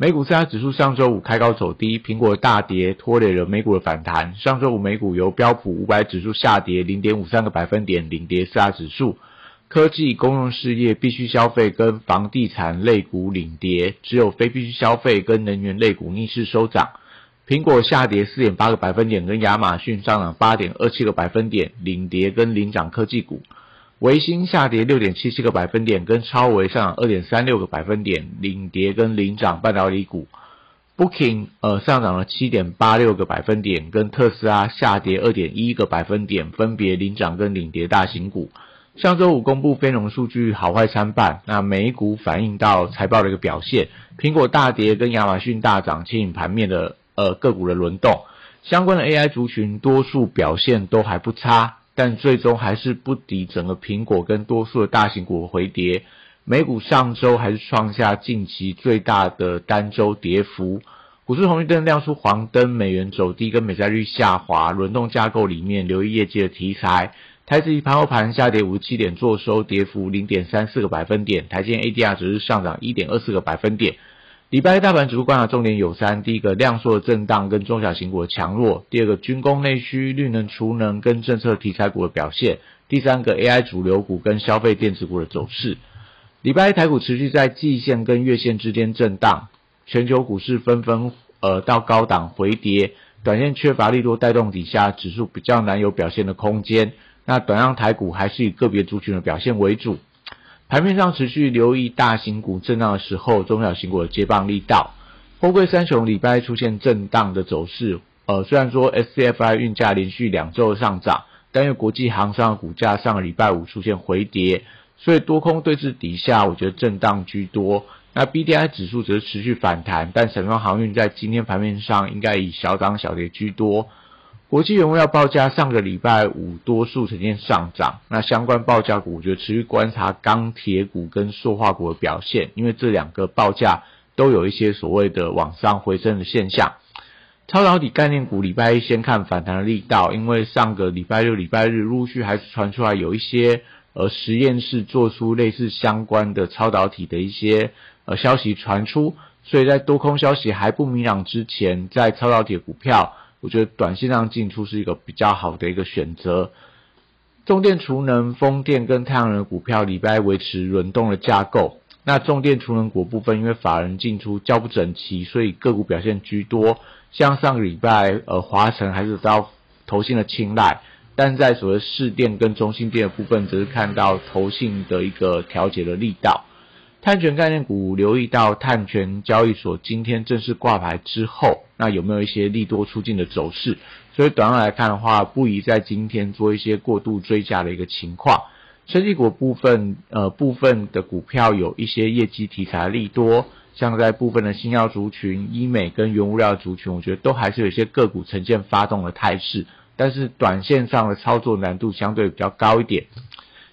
美股四大指数上周五开高走低，苹果大跌拖累了美股的反弹。上周五美股由标普五百指数下跌零点五三个百分点领跌四大指数，科技、公用事业、必须消费跟房地产类股领跌，只有非必须消费跟能源类股逆势收涨。苹果下跌四点八个百分点，跟亚马逊上涨八点二七个百分点领跌跟领涨科技股。维新下跌六点七七个百分点，跟超维上涨二点三六个百分点，领跌跟领涨半导体股。Booking 呃上涨了七点八六个百分点，跟特斯拉下跌二点一个百分点，分别领涨跟领跌大型股。上周五公布非农数据好坏参半，那美股反映到财报的一个表现，苹果大跌跟亚马逊大涨牵引盘面的呃个股的轮动，相关的 AI 族群多数表现都还不差。但最终还是不敌整个苹果跟多数的大型股回跌，美股上周还是创下近期最大的单周跌幅，股市红绿灯亮出黄灯，美元走低跟美债率下滑，轮动架构里面留意业绩的题材，台积盘后盘下跌五十七点，做收跌幅零点三四个百分点，台积 ADR 只是上涨一点二四个百分点。礼拜一大盘指数观察重点有三：第一个量缩的震荡跟中小型股的强弱；第二个军工内需、绿能储能跟政策题材股的表现；第三个 AI 主流股跟消费电子股的走势。礼拜一台股持续在季线跟月线之间震荡，全球股市纷纷呃到高档回跌，短线缺乏力多带动底下，指数比较难有表现的空间。那短量台股还是以个别族群的表现为主。盘面上持续留意大型股震荡的时候，中小型股的接棒力道。货柜三雄礼拜出现震荡的走势，呃，虽然说 SCFI 运价连续两周上涨，但因为国际航商股价上个礼拜五出现回跌，所以多空对峙底下，我觉得震荡居多。那 BDI 指数则是持续反弹，但沈方航运在今天盘面上应该以小涨小跌居多。国际原物料报价上个礼拜五多数呈现上涨，那相关报价股，我觉得持续观察钢铁股跟塑化股的表现，因为这两个报价都有一些所谓的往上回升的现象。超导体概念股礼拜一先看反弹的力道，因为上个礼拜六、礼拜日陆续还是传出来有一些呃实验室做出类似相关的超导体的一些呃消息传出，所以在多空消息还不明朗之前，在超导体股票。我觉得短线上进出是一个比较好的一个选择。重电储能、风电跟太阳能股票礼拜维持轮动的架构。那重电储能股部分，因为法人进出较不整齐，所以个股表现居多。像上个礼拜，呃，华晨还是得到投信的青睐，但在所谓市电跟中心电的部分，则是看到投信的一个调节的力道。碳权概念股留意到碳权交易所今天正式挂牌之后，那有没有一些利多出尽的走势？所以短上来看的话，不宜在今天做一些过度追加的一个情况。科技股部分，呃，部分的股票有一些业绩题材利多，像在部分的新药族群、医美跟原物料族群，我觉得都还是有一些个股呈现发动的态势，但是短线上的操作难度相对比较高一点。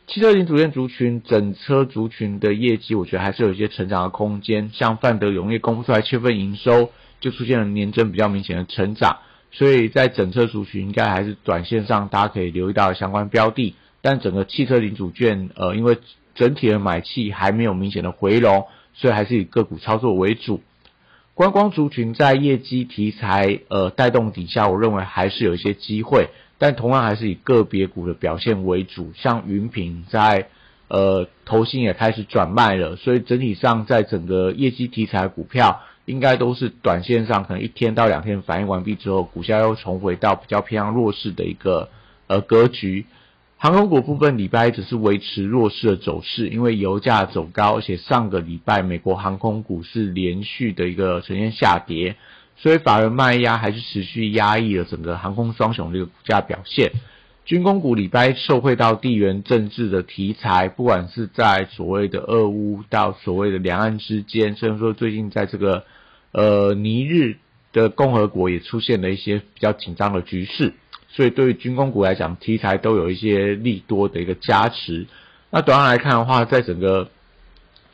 汽车零组件族群、整车族群的业绩，我觉得还是有一些成长的空间。像范德永业公布出来七份营收，就出现了年增比较明显的成长，所以在整车族群应该还是短线上大家可以留意到相关标的。但整个汽车零组件，呃，因为整体的买气还没有明显的回笼，所以还是以个股操作为主。观光族群在业绩题材呃带动底下，我认为还是有一些机会。但同样还是以个别股的表现为主，像云品在呃投信也开始转卖了，所以整体上在整个业绩题材股票，应该都是短线上可能一天到两天反应完毕之后，股价又重回到比较偏向弱势的一个呃格局。航空股部分礼拜只是维持弱势的走势，因为油价走高，而且上个礼拜美国航空股是连续的一个呈现下跌。所以法人卖压还是持续压抑了整个航空双雄这个股价表现。军工股礼拜受惠到地缘政治的题材，不管是在所谓的俄乌到所谓的两岸之间，甚至说最近在这个呃尼日的共和国也出现了一些比较紧张的局势，所以对于军工股来讲，题材都有一些利多的一个加持。那短上来看的话，在整个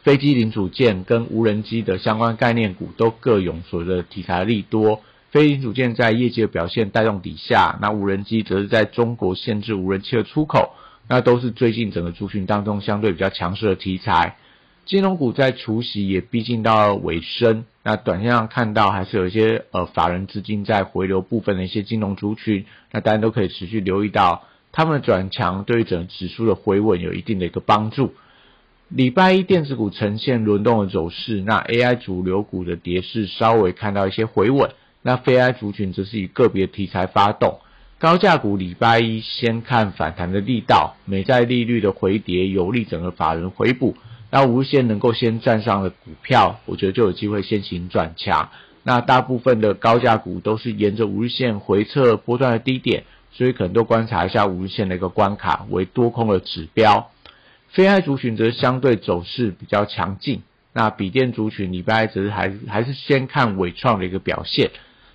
飞机零组件跟无人机的相关概念股都各有所的题材利多。飞零组件在业绩的表现带动底下，那无人机则是在中国限制无人机的出口，那都是最近整个族群当中相对比较强势的题材。金融股在除夕也逼近到尾声，那短线上看到还是有一些呃法人资金在回流部分的一些金融族群，那大家都可以持续留意到他们的转强，对于整个指数的回稳有一定的一个帮助。礼拜一电子股呈现轮动的走势，那 AI 主流股的跌势稍微看到一些回稳，那非 AI 族群则是以个别题材发动。高价股礼拜一先看反弹的力道，美债利率的回跌有利整个法人回补。那无日线能够先站上的股票，我觉得就有机会先行转强。那大部分的高价股都是沿着五日线回撤波段的低点，所以可能都观察一下五日线的一个关卡为多空的指标。非爱族群则相对走势比较强劲。那笔电族群礼拜则是还还是先看伟创的一个表现。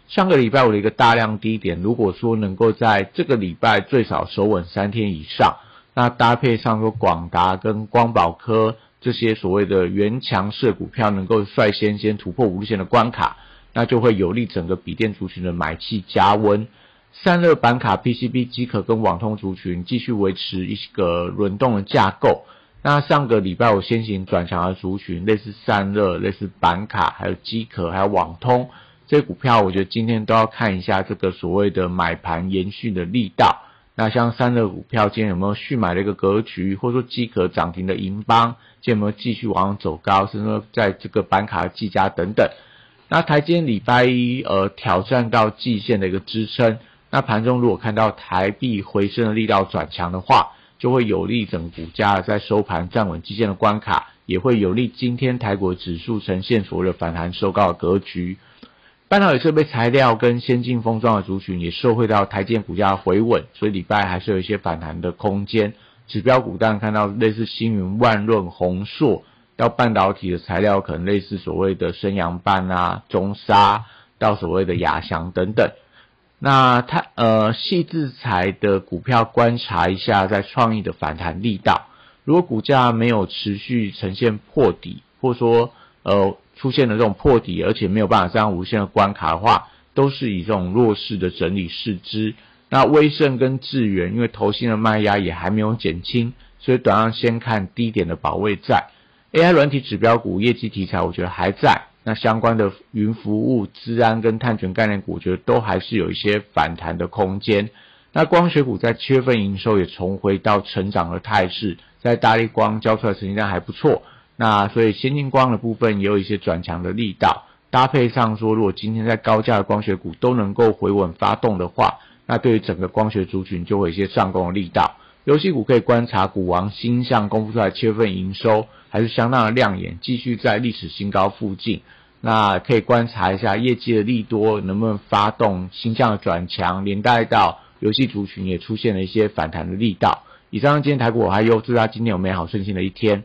上个礼拜五的一个大量低点，如果说能够在这个礼拜最少守稳三天以上，那搭配上说广达跟光宝科。这些所谓的原强势股票能够率先先突破五日线的关卡，那就会有利整个笔电族群的买气加温。散热板卡、PCB、机壳跟网通族群继续维持一个轮动的架构。那上个礼拜我先行转强的族群，类似散热、类似板卡、还有机壳、还有网通这股票，我觉得今天都要看一下这个所谓的买盘延续的力道。那像散热股票今天有没有续买的一个格局，或者说机壳涨停的银邦？今天有没有继续往上走高，甚至说在这个板卡的技嘉等等？那台今礼拜一呃挑战到季线的一个支撑，那盘中如果看到台币回升的力道转强的话，就会有利整股价在收盘站稳基线的关卡，也会有利今天台股指数呈现所谓的反弹收高的格局。半导体设备材料跟先进封装的族群也受惠到台建股价回稳，所以礼拜还是有一些反弹的空间。指标股当然看到类似星云、万润、宏硕，到半导体的材料可能类似所谓的升阳半啊、中沙，到所谓的亚翔等等。那它呃细制材的股票观察一下，在创意的反弹力道，如果股价没有持续呈现破底，或说呃出现了这种破底，而且没有办法这样无限的关卡的话，都是以这种弱势的整理市之。那威盛跟智源，因为投新的卖压也还没有减轻，所以短上先看低点的保卫在。AI 软体指标股业绩题材，我觉得还在。那相关的云服务、资安跟碳权概念股，我觉得都还是有一些反弹的空间。那光学股在七月份营收也重回到成长的态势，在大力光交出来成绩单还不错。那所以先进光的部分也有一些转强的力道，搭配上说，如果今天在高价的光学股都能够回稳发动的话。那对于整个光学族群就会有一些上攻的力道。游戏股可以观察股王星象公布出来七月份营收还是相当的亮眼，继续在历史新高附近。那可以观察一下业绩的利多能不能发动星象的转强，连带到游戏族群也出现了一些反弹的力道。以上今天台股我还优祝大家今天有美好顺心的一天。